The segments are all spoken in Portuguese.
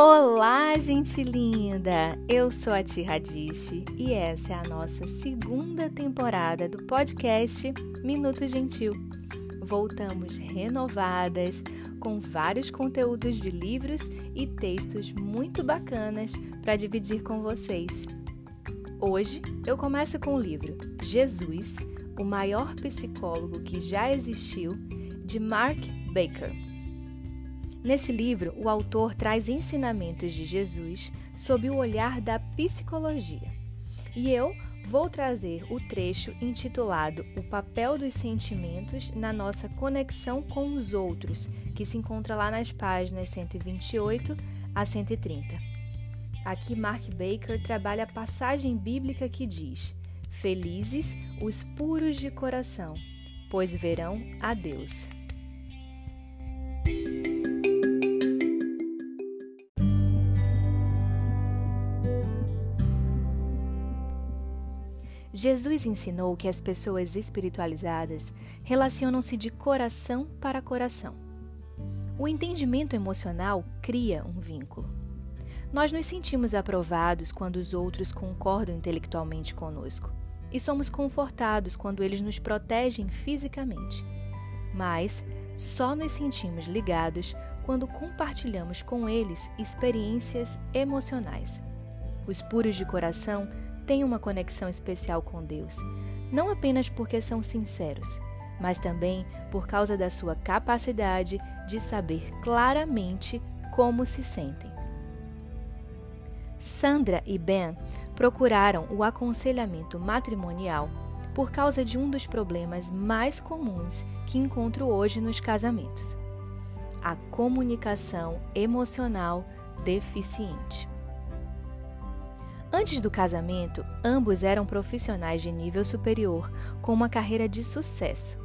Olá, gente linda! Eu sou a Tia Radish e essa é a nossa segunda temporada do podcast Minuto Gentil. Voltamos renovadas com vários conteúdos de livros e textos muito bacanas para dividir com vocês. Hoje eu começo com o livro Jesus, o maior psicólogo que já existiu, de Mark Baker. Nesse livro, o autor traz ensinamentos de Jesus sob o olhar da psicologia. E eu vou trazer o trecho intitulado O papel dos sentimentos na nossa conexão com os outros, que se encontra lá nas páginas 128 a 130. Aqui Mark Baker trabalha a passagem bíblica que diz: Felizes os puros de coração, pois verão a Deus. Jesus ensinou que as pessoas espiritualizadas relacionam-se de coração para coração. O entendimento emocional cria um vínculo. Nós nos sentimos aprovados quando os outros concordam intelectualmente conosco e somos confortados quando eles nos protegem fisicamente. Mas só nos sentimos ligados quando compartilhamos com eles experiências emocionais. Os puros de coração têm uma conexão especial com Deus, não apenas porque são sinceros, mas também por causa da sua capacidade de saber claramente como se sentem. Sandra e Ben procuraram o aconselhamento matrimonial por causa de um dos problemas mais comuns que encontro hoje nos casamentos: a comunicação emocional deficiente. Antes do casamento, ambos eram profissionais de nível superior, com uma carreira de sucesso.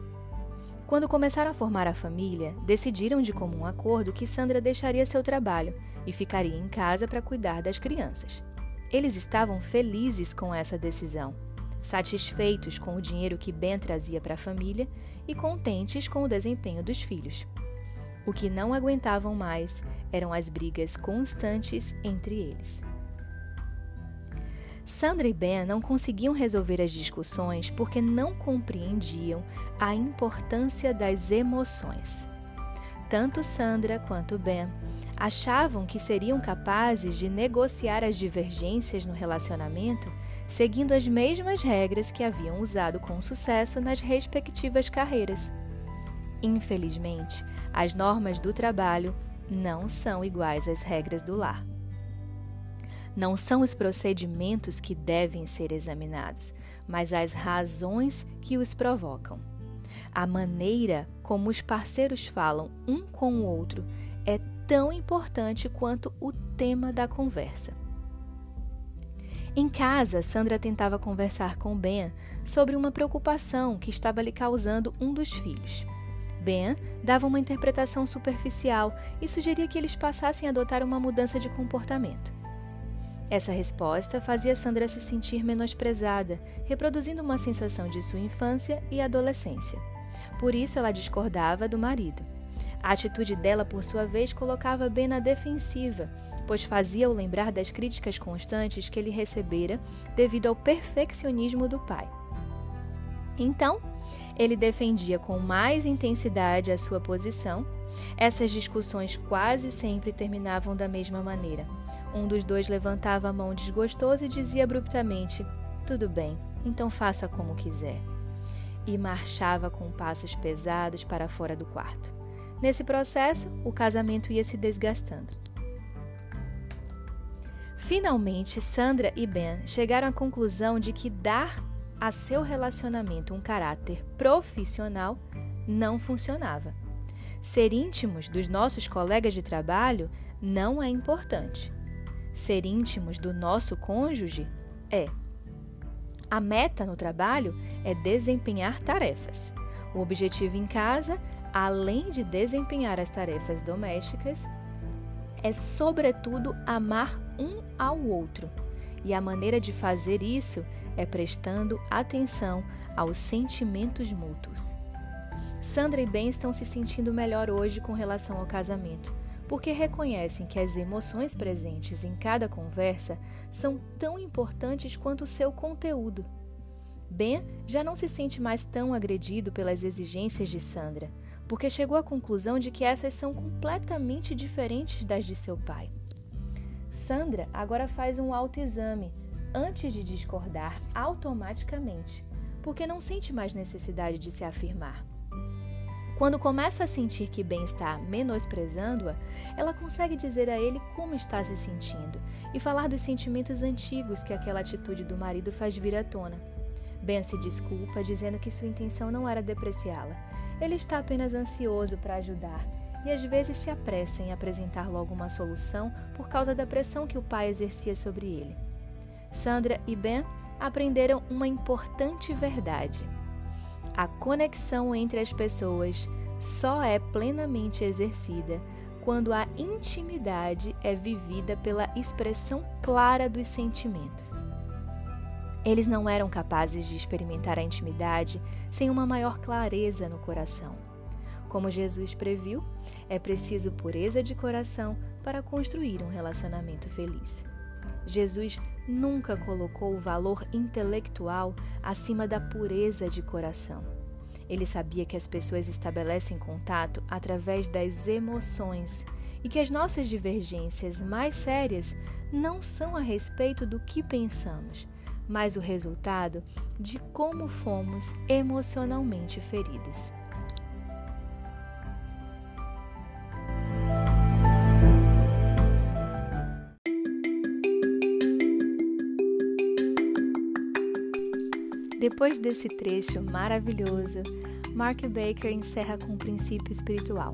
Quando começaram a formar a família, decidiram de comum acordo que Sandra deixaria seu trabalho e ficaria em casa para cuidar das crianças. Eles estavam felizes com essa decisão, satisfeitos com o dinheiro que Ben trazia para a família e contentes com o desempenho dos filhos. O que não aguentavam mais eram as brigas constantes entre eles. Sandra e Ben não conseguiam resolver as discussões porque não compreendiam a importância das emoções. Tanto Sandra quanto Ben achavam que seriam capazes de negociar as divergências no relacionamento seguindo as mesmas regras que haviam usado com sucesso nas respectivas carreiras. Infelizmente, as normas do trabalho não são iguais às regras do lar. Não são os procedimentos que devem ser examinados, mas as razões que os provocam. A maneira como os parceiros falam um com o outro é tão importante quanto o tema da conversa. Em casa, Sandra tentava conversar com Ben sobre uma preocupação que estava lhe causando um dos filhos. Ben dava uma interpretação superficial e sugeria que eles passassem a adotar uma mudança de comportamento. Essa resposta fazia Sandra se sentir menosprezada, reproduzindo uma sensação de sua infância e adolescência. Por isso, ela discordava do marido. A atitude dela, por sua vez, colocava Ben na defensiva, pois fazia-o lembrar das críticas constantes que ele recebera devido ao perfeccionismo do pai. Então, ele defendia com mais intensidade a sua posição. Essas discussões quase sempre terminavam da mesma maneira um dos dois levantava a mão desgostoso e dizia abruptamente: Tudo bem, então faça como quiser. E marchava com passos pesados para fora do quarto. Nesse processo, o casamento ia se desgastando. Finalmente, Sandra e Ben chegaram à conclusão de que dar a seu relacionamento um caráter profissional não funcionava. Ser íntimos dos nossos colegas de trabalho não é importante. Ser íntimos do nosso cônjuge é. A meta no trabalho é desempenhar tarefas. O objetivo em casa, além de desempenhar as tarefas domésticas, é, sobretudo, amar um ao outro. E a maneira de fazer isso é prestando atenção aos sentimentos mútuos. Sandra e Ben estão se sentindo melhor hoje com relação ao casamento porque reconhecem que as emoções presentes em cada conversa são tão importantes quanto o seu conteúdo. Ben já não se sente mais tão agredido pelas exigências de Sandra, porque chegou à conclusão de que essas são completamente diferentes das de seu pai. Sandra agora faz um autoexame antes de discordar automaticamente, porque não sente mais necessidade de se afirmar. Quando começa a sentir que Ben está menosprezando-a, ela consegue dizer a ele como está se sentindo e falar dos sentimentos antigos que aquela atitude do marido faz vir à tona. Ben se desculpa, dizendo que sua intenção não era depreciá-la. Ele está apenas ansioso para ajudar e às vezes se apressa em apresentar logo uma solução por causa da pressão que o pai exercia sobre ele. Sandra e Ben aprenderam uma importante verdade. A conexão entre as pessoas só é plenamente exercida quando a intimidade é vivida pela expressão clara dos sentimentos. Eles não eram capazes de experimentar a intimidade sem uma maior clareza no coração. Como Jesus previu, é preciso pureza de coração para construir um relacionamento feliz. Jesus nunca colocou o valor intelectual acima da pureza de coração. Ele sabia que as pessoas estabelecem contato através das emoções e que as nossas divergências mais sérias não são a respeito do que pensamos, mas o resultado de como fomos emocionalmente feridos. Depois desse trecho maravilhoso, Mark Baker encerra com um princípio espiritual.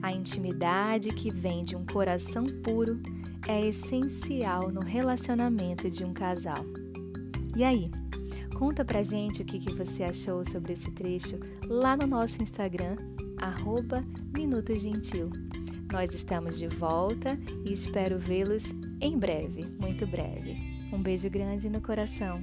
A intimidade que vem de um coração puro é essencial no relacionamento de um casal. E aí? Conta pra gente o que, que você achou sobre esse trecho lá no nosso Instagram, arroba Minuto Gentil. Nós estamos de volta e espero vê-los em breve, muito breve. Um beijo grande no coração.